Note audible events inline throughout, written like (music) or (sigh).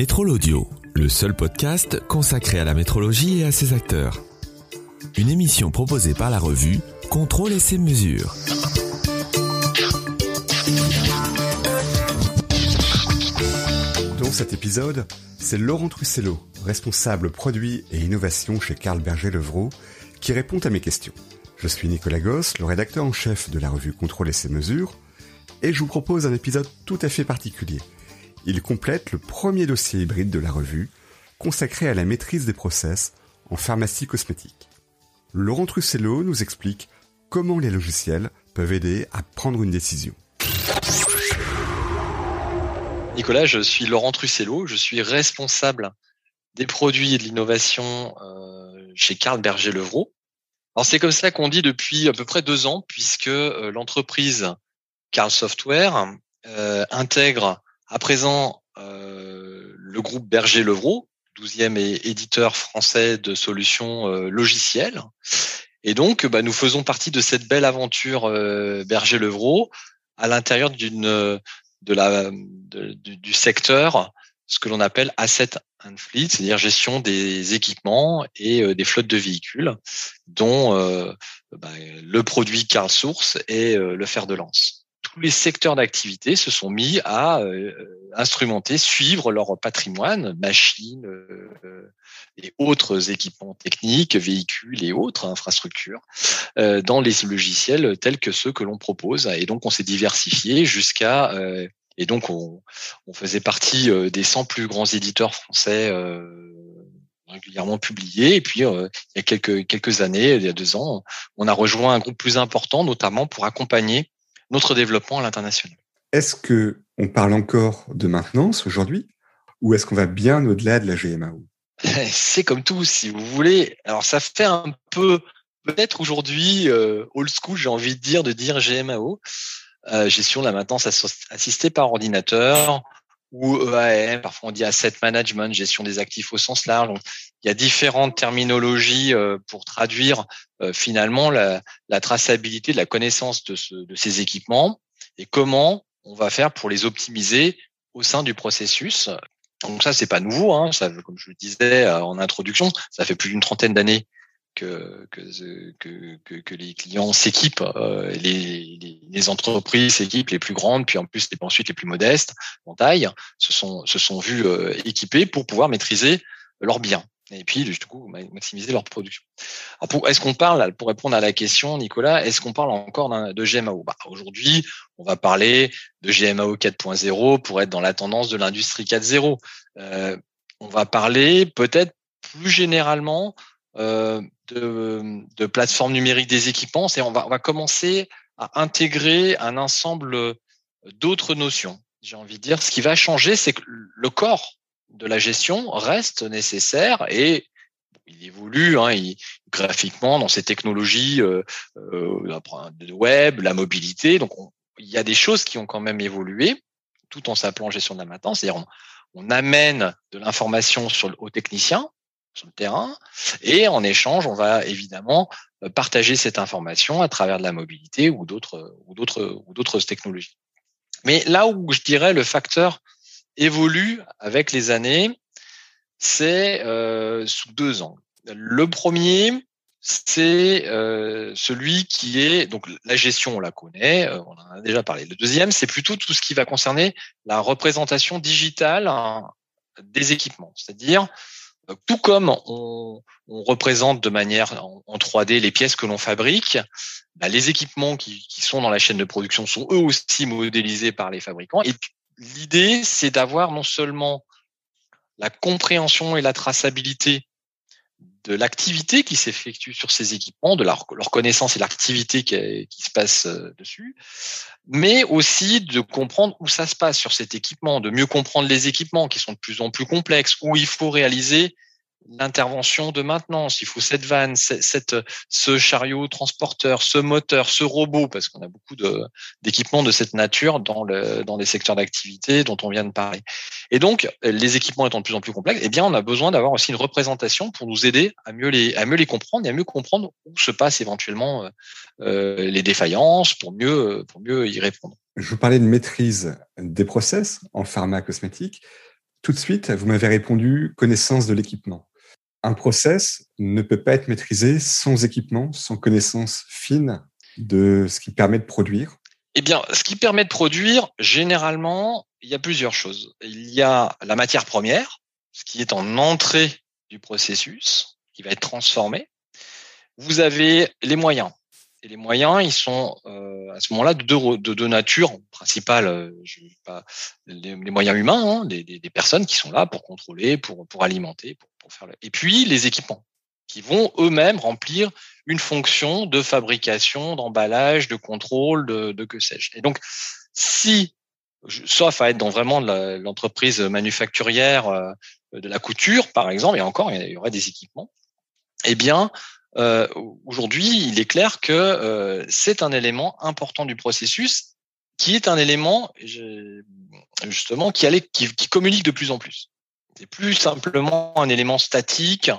Métrol Audio, le seul podcast consacré à la métrologie et à ses acteurs. Une émission proposée par la revue Contrôle et ses mesures. Dans cet épisode, c'est Laurent Trussello, responsable produit et innovation chez Carl Berger-Levrault, qui répond à mes questions. Je suis Nicolas Gosse, le rédacteur en chef de la revue Contrôle et ses mesures, et je vous propose un épisode tout à fait particulier. Il complète le premier dossier hybride de la revue, consacré à la maîtrise des process en pharmacie cosmétique. Laurent Trussello nous explique comment les logiciels peuvent aider à prendre une décision. Nicolas, je suis Laurent Trussello, je suis responsable des produits et de l'innovation euh, chez Carl Berger-Levrault. Alors c'est comme ça qu'on dit depuis à peu près deux ans, puisque euh, l'entreprise Carl Software euh, intègre à présent euh, le groupe Berger-Levrault, 12e éditeur français de solutions euh, logicielles. Et donc, bah, nous faisons partie de cette belle aventure euh, Berger-Levrault à l'intérieur d'une de la du secteur ce que l'on appelle asset and fleet, c'est-à-dire gestion des équipements et des flottes de véhicules, dont bah, le produit Carl Source est le fer de lance tous les secteurs d'activité se sont mis à euh, instrumenter, suivre leur patrimoine, machines euh, et autres équipements techniques, véhicules et autres infrastructures, euh, dans les logiciels tels que ceux que l'on propose. Et donc, on s'est diversifié jusqu'à et donc, on, on, faisait partie des 100 plus grands éditeurs français régulièrement publiés. Et puis, il y a quelques, quelques années, il y a deux ans, on a rejoint un groupe plus important, notamment pour accompagner notre développement à l'international. Est-ce que on parle encore de maintenance aujourd'hui ou est-ce qu'on va bien au-delà de la GMAO (laughs) C'est comme tout, si vous voulez. Alors ça fait un peu, peut-être aujourd'hui, euh, old school, j'ai envie de dire, de dire GMAO, euh, gestion de la maintenance assistée par ordinateur ou EAM, parfois on dit asset management, gestion des actifs au sens large. Il y a différentes terminologies euh, pour traduire euh, finalement la, la, traçabilité de la connaissance de, ce, de ces équipements et comment on va faire pour les optimiser au sein du processus. Donc ça, c'est pas nouveau. Hein, ça, comme je le disais euh, en introduction, ça fait plus d'une trentaine d'années que, que, que, que, les clients s'équipent, euh, les, les, les, entreprises s'équipent, les plus grandes, puis en plus les, ensuite les plus modestes en taille, se sont, se sont vus euh, équipés pour pouvoir maîtriser leurs biens et puis du coup maximiser leur production. Est-ce qu'on parle, pour répondre à la question, Nicolas, est-ce qu'on parle encore de GMAO bah, Aujourd'hui, on va parler de GMAO 4.0 pour être dans la tendance de l'industrie 4.0. Euh, on va parler peut-être plus généralement euh, de, de plateformes numériques des équipements. C'est on va, commencer à intégrer un ensemble d'autres notions. J'ai envie de dire, ce qui va changer, c'est que le corps de la gestion reste nécessaire et il évolue hein, graphiquement dans ces technologies euh, euh, web, la mobilité. Donc, il y a des choses qui ont quand même évolué, tout en s'appelant gestion de la maintenance. C'est-à-dire, on, amène de l'information sur aux techniciens sur le terrain et en échange, on va évidemment euh, partager cette information à travers de la mobilité ou d'autres ou d'autres ou d'autres technologies. Mais là où je dirais le facteur évolue avec les années, c'est euh, sous deux angles. Le premier, c'est euh, celui qui est donc la gestion, on la connaît, euh, on en a déjà parlé. Le deuxième, c'est plutôt tout ce qui va concerner la représentation digitale hein, des équipements, c'est-à-dire tout comme on, représente de manière en, 3D les pièces que l'on fabrique, bah, les équipements qui, qui, sont dans la chaîne de production sont eux aussi modélisés par les fabricants. Et l'idée, c'est d'avoir non seulement la compréhension et la traçabilité de l'activité qui s'effectue sur ces équipements, de leur, connaissance et l'activité qui, se passe euh, dessus, mais aussi de comprendre où ça se passe sur cet équipement, de mieux comprendre les équipements qui sont de plus en plus complexes, où il faut réaliser l'intervention de maintenance. Il faut cette vanne, cette, ce chariot transporteur, ce moteur, ce robot, parce qu'on a beaucoup d'équipements de, cette nature dans, le, dans les secteurs d'activité dont on vient de parler. Et donc, les équipements étant de plus en plus complexes, eh bien, on a besoin d'avoir aussi une représentation pour nous aider à mieux les, à mieux les comprendre et à mieux comprendre où se passent éventuellement euh, les défaillances pour mieux, pour mieux y répondre. Je vous parlais de maîtrise des process en pharma cosmétique. Tout de suite, vous m'avez répondu connaissance de l'équipement. Un process ne peut pas être maîtrisé sans équipement, sans connaissance fine de ce qui permet de produire. Eh bien, ce qui permet de produire, généralement, il y a plusieurs choses. Il y a la matière première, ce qui est en entrée du processus, qui va être transformé. Vous avez les moyens. Et les moyens, ils sont euh, à ce moment-là de deux, de deux natures principales. Euh, je, pas, les, moyens humains, hein, des, personnes qui sont là pour contrôler, pour, pour alimenter, pour, pour faire. Le... Et puis les équipements qui vont eux-mêmes remplir une fonction de fabrication, d'emballage, de contrôle, de, de que sais-je. Et donc, si, sauf à être dans vraiment l'entreprise manufacturière euh, de la couture, par exemple, et encore, il y aurait des équipements, eh bien, euh, aujourd'hui, il est clair que euh, c'est un élément important du processus qui est un élément justement qui, allait, qui, qui communique de plus en plus. C'est plus simplement un élément statique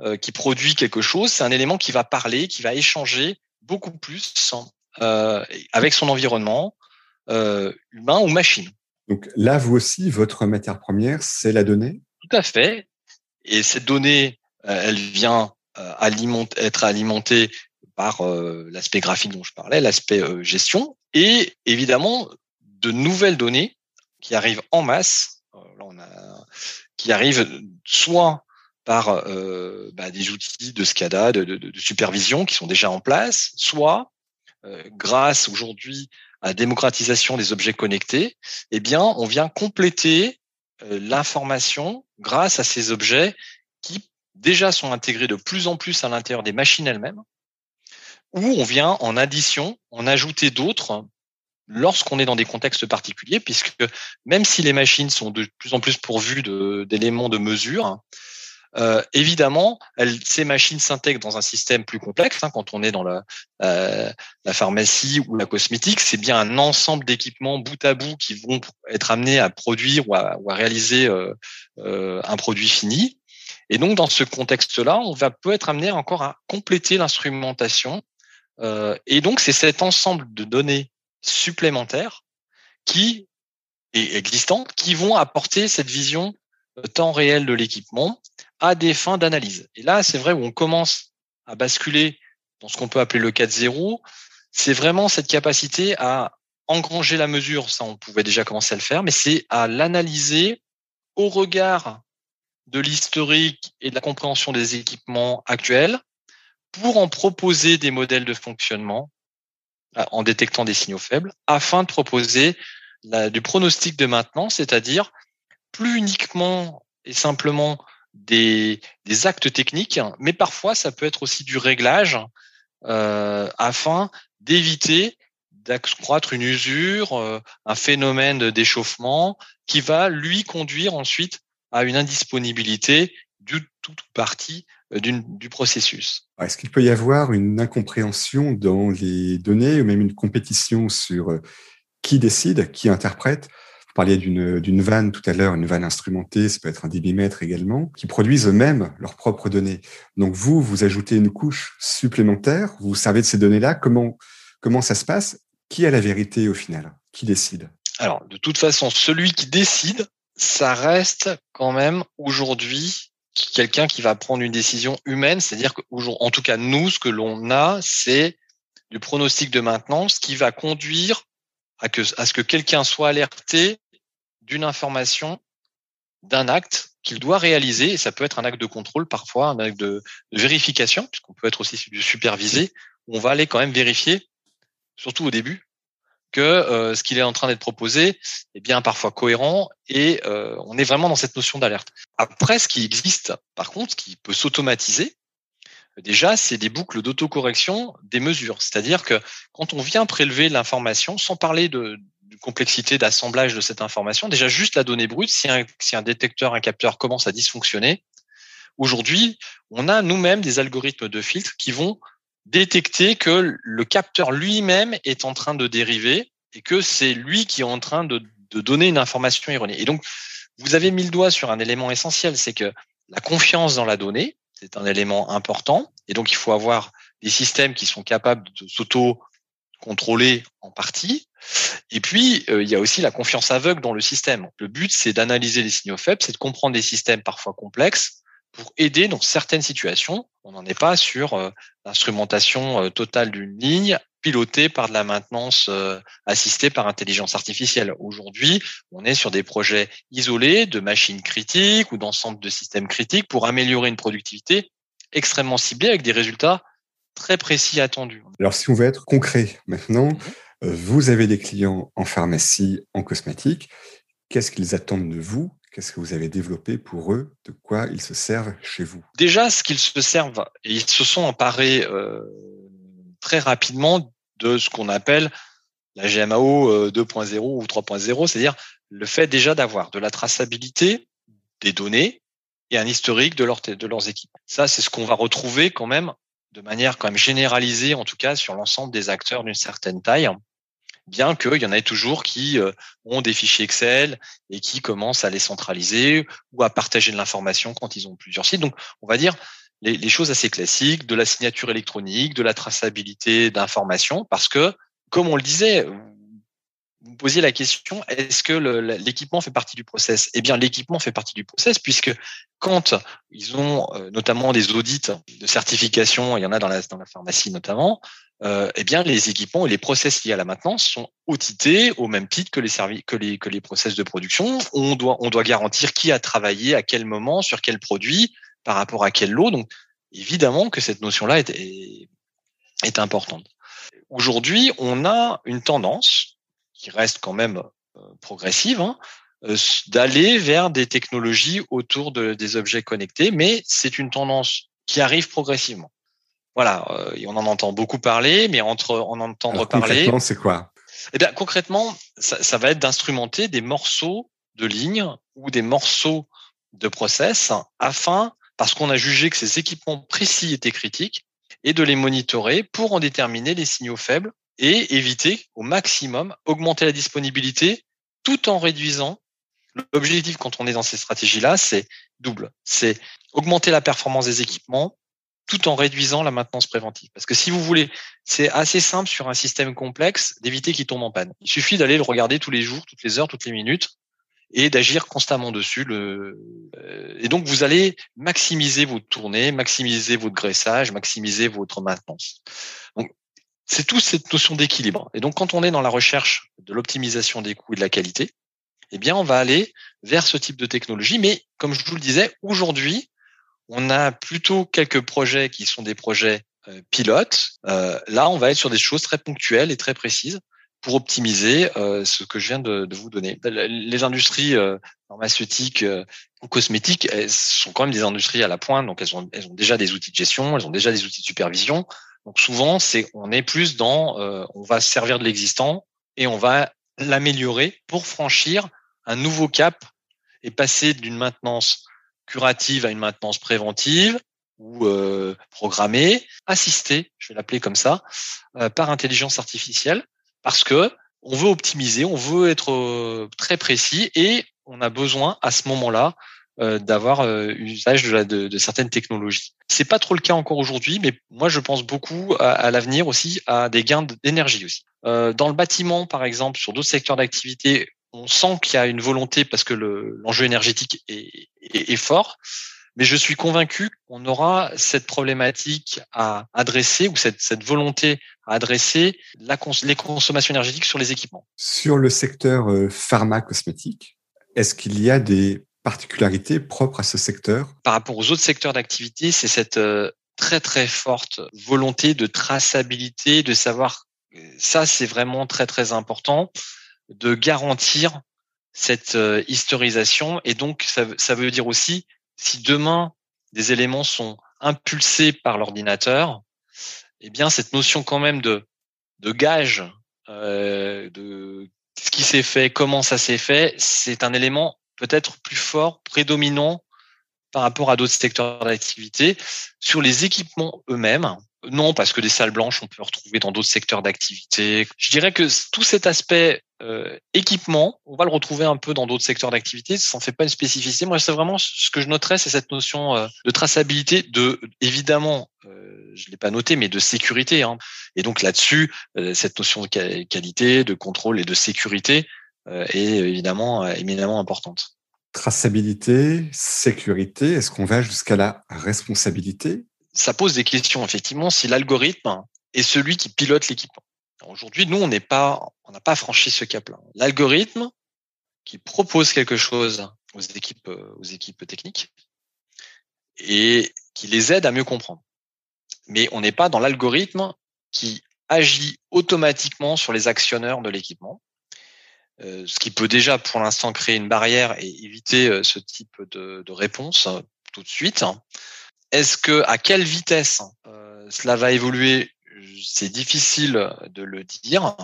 euh, qui produit quelque chose, c'est un élément qui va parler, qui va échanger beaucoup plus euh, avec son environnement, euh, humain ou machine. Donc là, vous aussi, votre matière première, c'est la donnée? Tout à fait. Et cette donnée, elle vient être alimentée par l'aspect graphique dont je parlais, l'aspect gestion, et évidemment de nouvelles données qui arrivent en masse, qui arrivent soit par bah, des outils de SCADA, de, de, de, supervision qui sont déjà en place, soit grâce aujourd'hui à démocratisation des objets connectés, eh bien, on vient compléter l'information grâce à ces objets qui déjà sont intégrés de plus en plus à l'intérieur des machines elles-mêmes, ou on vient en addition en ajouter d'autres lorsqu'on est dans des contextes particuliers, puisque même si les machines sont de plus en plus pourvues d'éléments de, mesure, euh, évidemment, ces machines s'intègrent dans un système plus complexe. Hein, quand on est dans la, euh, la pharmacie ou la cosmétique, c'est bien un ensemble d'équipements bout à bout qui vont être amenés à produire ou à, réaliser euh un produit fini. Et donc, dans ce contexte-là, on va peut être amené encore à compléter l'instrumentation. Euh, et donc, c'est cet ensemble de données supplémentaires qui est existant, qui vont apporter cette vision temps réel de l'équipement à des fins d'analyse. Et là, c'est vrai où on commence à basculer dans ce qu'on peut appeler le 4.0, c'est vraiment cette capacité à engranger la mesure, ça on pouvait déjà commencer à le faire, mais c'est à l'analyser au regard de l'historique et de la compréhension des équipements actuels pour en proposer des modèles de fonctionnement euh, en détectant des signaux faibles afin de proposer du pronostic de maintenance, c'est-à-dire plus uniquement et simplement des, actes techniques, mais parfois ça peut être aussi du réglage euh, afin d'éviter d'accroître une usure, euh, un phénomène d'échauffement qui va lui conduire ensuite à une indisponibilité du tout partie euh, du processus. Est-ce qu'il peut y avoir une incompréhension dans les données ou même une compétition sur euh, qui décide, qui interprète? Vous parliez d'une vanne tout à l'heure, une vanne instrumentée, ça peut être un débitmètre également, qui produisent eux-mêmes leurs propres données. Donc vous, vous ajoutez une couche supplémentaire, vous servez de ces données-là. Comment comment ça se passe? Qui a la vérité au final? Qui décide? Alors de toute façon, celui qui décide, ça reste quand même aujourd'hui quelqu'un qui va prendre une décision humaine, c'est-à-dire qu'en tout cas nous, ce que l'on a, c'est du pronostic de maintenance qui va conduire à, que, à ce que quelqu'un soit alerté d'une information, d'un acte qu'il doit réaliser. Et ça peut être un acte de contrôle parfois, un acte de, vérification, puisqu'on peut être aussi supervisé, où on va aller quand même vérifier, surtout au début, que euh, ce qu'il est en train d'être proposé est bien parfois cohérent et euh, on est vraiment dans cette notion d'alerte. Après, ce qui existe, par contre, ce qui peut s'automatiser, déjà, c'est des boucles d'autocorrection des mesures. C'est-à-dire que quand on vient prélever l'information, sans parler de, complexité d'assemblage de cette information, déjà juste la donnée brute, si un, si un détecteur, un capteur commence à dysfonctionner, aujourd'hui, on a nous-mêmes des algorithmes de filtre qui vont détecter que le capteur lui-même est en train de dériver et que c'est lui qui est en train de, de donner une information erronée. Et donc, vous avez mis le doigt sur un élément essentiel, c'est que la confiance dans la donnée, c'est un élément important. Et donc, il faut avoir des systèmes qui sont capables de s'auto contrôlée en partie. Et puis, il y a aussi la confiance aveugle dans le système. Le but, c'est d'analyser les signaux faibles, c'est de comprendre des systèmes parfois complexes pour aider dans certaines situations. On n'en est pas sur l'instrumentation totale d'une ligne pilotée par de la maintenance assistée par intelligence artificielle. Aujourd'hui, on est sur des projets isolés de machines critiques ou d'ensemble de systèmes critiques pour améliorer une productivité extrêmement ciblée avec des résultats très précis attendus. Alors, si on veut être concret maintenant, mmh vous avez des clients en pharmacie, en cosmétique. Qu'est-ce qu'ils attendent de vous Qu'est-ce que vous avez développé pour eux? De quoi ils se servent chez vous? Déjà, ce qu'ils se servent, ils se sont emparés euh, très rapidement de ce qu'on appelle la GMAO 2.0 euh, ou 3.0, c'est-à-dire le fait déjà d'avoir de la traçabilité des données et un historique de, de leurs équipes. Ça, c'est ce qu'on va retrouver quand même de manière quand même généralisée, en tout cas sur l'ensemble des acteurs d'une certaine taille bien qu'il y en ait toujours qui euh, ont des fichiers Excel et qui commencent à les centraliser ou à partager de l'information quand ils ont plusieurs sites. Donc, on va dire les, choses assez classiques, de la signature électronique, de la traçabilité d'informations, parce que, comme on le disait, vous posiez la question, est-ce que l'équipement fait partie du process? Eh bien, l'équipement fait partie du process puisque quand ils ont euh, notamment des audits de certification, il y en a dans la, dans la pharmacie notamment, euh, eh bien, les équipements et les process liés à la maintenance sont audités au même titre que les services, que les, que les process de production. On doit, on doit garantir qui a travaillé à quel moment, sur quel produit, par rapport à quel lot. Donc, évidemment que cette notion-là est, est importante. Aujourd'hui, on a une tendance qui reste quand même euh, progressive, hein, euh, d'aller vers des technologies autour de, des objets connectés, mais c'est une tendance qui arrive progressivement. Voilà, euh, on en entend beaucoup parler, mais entre en entendre parler. Concrètement, c'est quoi? Eh bien, concrètement, ça, ça va être d'instrumenter des morceaux de lignes ou des morceaux de process afin, parce qu'on a jugé que ces équipements précis étaient critiques, et de les monitorer pour en déterminer les signaux faibles et éviter au maximum, augmenter la disponibilité tout en réduisant. L'objectif quand on est dans ces stratégies-là, c'est double. C'est augmenter la performance des équipements tout en réduisant la maintenance préventive. Parce que si vous voulez, c'est assez simple sur un système complexe d'éviter qu'il tombe en panne. Il suffit d'aller le regarder tous les jours, toutes les heures, toutes les minutes et d'agir constamment dessus. Le... Euh, et donc, vous allez maximiser votre tournée, maximiser votre graissage, maximiser votre maintenance. Donc, c'est tout cette notion d'équilibre. Et donc, quand on est dans la recherche de l'optimisation des coûts et de la qualité, eh bien, on va aller vers ce type de technologie. Mais comme je vous le disais, aujourd'hui, on a plutôt quelques projets qui sont des projets euh, pilotes. Euh, là, on va être sur des choses très ponctuelles et très précises pour optimiser euh, ce que je viens de, vous donner. Les industries pharmaceutiques ou cosmétiques, elles sont quand même des industries à la pointe, donc elles ont, elles ont déjà des outils de gestion, elles ont déjà des outils de supervision. Donc souvent, c'est on est plus dans, on va servir de l'existant et on va l'améliorer pour franchir un nouveau cap et passer d'une maintenance curative à une maintenance préventive ou euh, programmée, assistée, je vais l'appeler comme ça, euh, par intelligence artificielle, parce que on veut optimiser, on veut être euh, très précis et on a besoin à ce moment-là euh, d'avoir usage de, certaines technologies. C'est pas trop le cas encore aujourd'hui, mais moi je pense beaucoup à, l'avenir aussi, à des gains d'énergie aussi. dans le bâtiment, par exemple, sur d'autres secteurs d'activité, on sent qu'il y a une volonté parce que l'enjeu énergétique est, fort. Mais je suis convaincu qu'on aura cette problématique à adresser ou cette, volonté à adresser les consommations énergétiques sur les équipements. Sur le secteur euh, pharma-cosmétique, est-ce qu'il y a des particularités propres à ce secteur Par rapport aux autres secteurs d'activité, c'est cette euh, très très forte volonté de traçabilité, de savoir ça c'est vraiment très très important de garantir cette euh, historisation. Et donc, ça, ça, veut dire aussi, si demain des éléments sont impulsés par l'ordinateur, eh bien, cette notion quand même de, de gage euh, de ce qui s'est fait, comment ça s'est fait, c'est un élément peut-être plus fort, prédominant par rapport à d'autres secteurs d'activité. Sur les équipements eux-mêmes, non, parce que des salles blanches, on peut retrouver dans d'autres secteurs d'activité. Je dirais que tout cet aspect euh, équipement, on va le retrouver un peu dans d'autres secteurs d'activité. Ça n'en fait pas une spécificité. Moi, c'est vraiment ce que je noterais, c'est cette notion euh, de traçabilité, de évidemment, euh, je l'ai pas noté, mais de sécurité. Hein. Et donc là-dessus, euh, cette notion de qualité, de contrôle et de sécurité est évidemment éminemment importante. Traçabilité, sécurité, est-ce qu'on va jusqu'à la responsabilité? Ça pose des questions, effectivement, si l'algorithme est celui qui pilote l'équipement. Aujourd'hui, nous, on n'est pas, on n'a pas franchi ce cap-là. L'algorithme qui propose quelque chose aux équipes, aux équipes techniques et qui les aide à mieux comprendre. Mais on n'est pas dans l'algorithme qui agit automatiquement sur les actionneurs de l'équipement, euh, ce qui peut déjà pour l'instant créer une barrière et éviter euh, ce type de, réponse euh, tout de suite. Est-ce que à quelle vitesse euh, cela va évoluer? C'est difficile de le dire.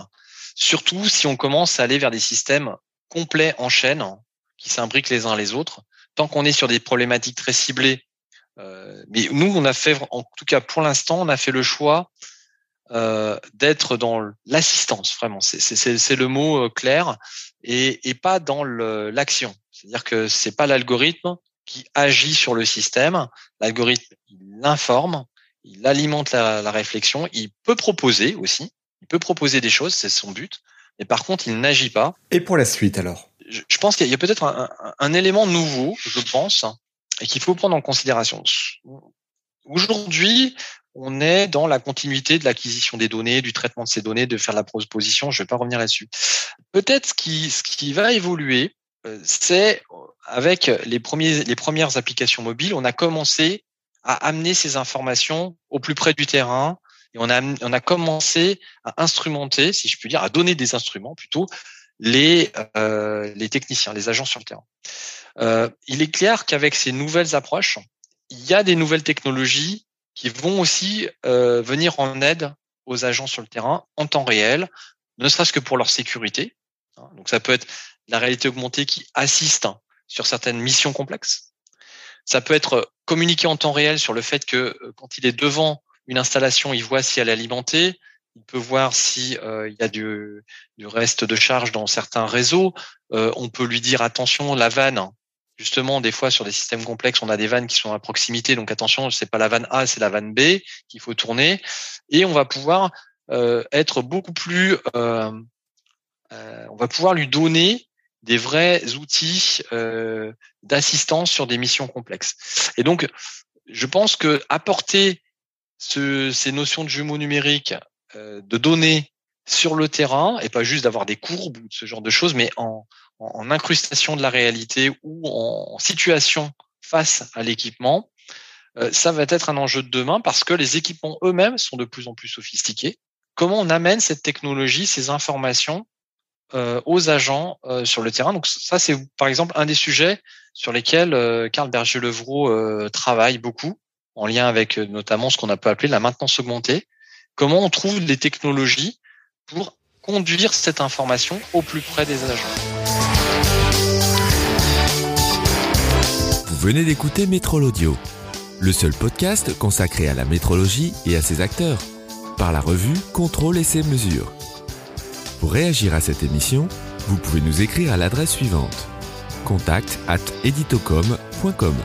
Surtout si on commence à aller vers des systèmes complets en chaîne qui s'imbriquent les uns les autres. Tant qu'on est sur des problématiques très ciblées, euh, mais nous on a fait, en tout cas pour l'instant, on a fait le choix euh, d'être dans l'assistance. Vraiment, c'est le mot clair et, et pas dans l'action. C'est-à-dire que c'est pas l'algorithme qui agit sur le système. L'algorithme, il l'informe, il alimente la, réflexion, il peut proposer aussi, il peut proposer des choses, c'est son but, mais par contre, il n'agit pas. Et pour la suite alors? Je, pense qu'il y a peut-être un, élément nouveau, je pense, et qu'il faut prendre en considération. Aujourd'hui, on est dans la continuité de l'acquisition des données, du traitement de ces données, de faire la proposition. Je ne vais pas revenir là-dessus. Peut-être ce qui, ce qui va évoluer, euh, c'est avec les, premiers, les premières applications mobiles, on a commencé à amener ces informations au plus près du terrain et on a, on a commencé à instrumenter, si je puis dire, à donner des instruments plutôt les, euh, les techniciens, les agents sur le terrain. Euh, il est clair qu'avec ces nouvelles approches, il y a des nouvelles technologies qui vont aussi euh, venir en aide aux agents sur le terrain en temps réel, ne serait-ce que pour leur sécurité. Donc ça peut être la réalité augmentée qui assiste sur certaines missions complexes. Ça peut être communiqué en temps réel sur le fait que euh, quand il est devant une installation, il voit si elle est alimentée, il peut voir si euh, il y a du, du, reste de charge dans certains réseaux. Euh, on peut lui dire attention, la vanne. Justement, des fois sur des systèmes complexes, on a des vannes qui sont à proximité, donc attention, c'est pas la vanne A, c'est la vanne B qu'il faut tourner, et on va pouvoir être beaucoup plus, on va pouvoir lui donner des vrais outils euh, d'assistance sur des missions complexes. Et donc, je pense que apporter ce, ces notions de jumeaux numériques, euh, de données sur le terrain, et pas juste d'avoir des courbes ou ce genre de choses, mais en, en, incrustation de la réalité ou en, situation face à l'équipement, euh, ça va être un enjeu de demain parce que les équipements eux-mêmes sont de plus en plus sophistiqués. Comment on amène cette technologie, ces informations euh, aux agents euh, sur le terrain? Donc ça, c'est par exemple un des sujets sur lesquels Karl Berger-Levrault travaille beaucoup, en lien avec notamment ce qu'on a pu appeler la maintenance augmentée. Comment on trouve des technologies pour conduire cette information au plus près des agents? Venez d'écouter Métrol Audio, le seul podcast consacré à la métrologie et à ses acteurs, par la revue Contrôle et ses mesures. Pour réagir à cette émission, vous pouvez nous écrire à l'adresse suivante contact at editocom.com.